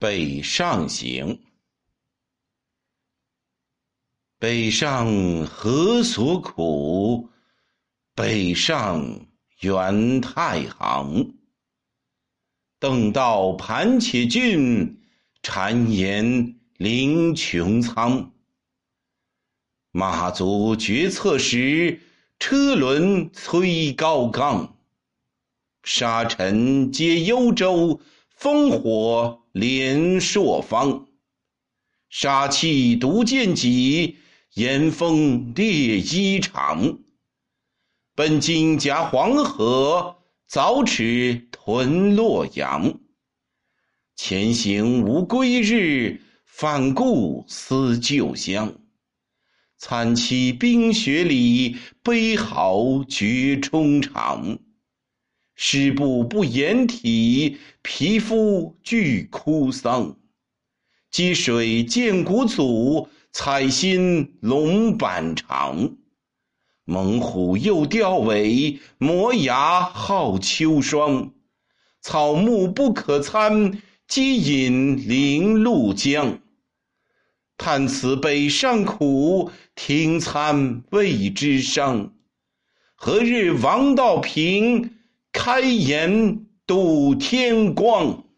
北上行。北上何所苦？北上原太行。登道盘且峻，谗言凌穹苍。马足决策时，车轮催高冈。沙尘皆幽州，烽火连朔方。杀气独见己，炎风烈衣裳。本今夹黄河，凿齿屯洛阳。前行无归日，反顾思旧乡。惨凄冰雪里，悲嚎绝衷肠。湿布不掩体，皮肤俱枯丧。积水见骨阻，采薪龙板长。猛虎又吊尾，磨牙好秋霜。草木不可餐，饥饮临潞江。叹此北上苦，听参未知伤。何日王道平，开眼度天光？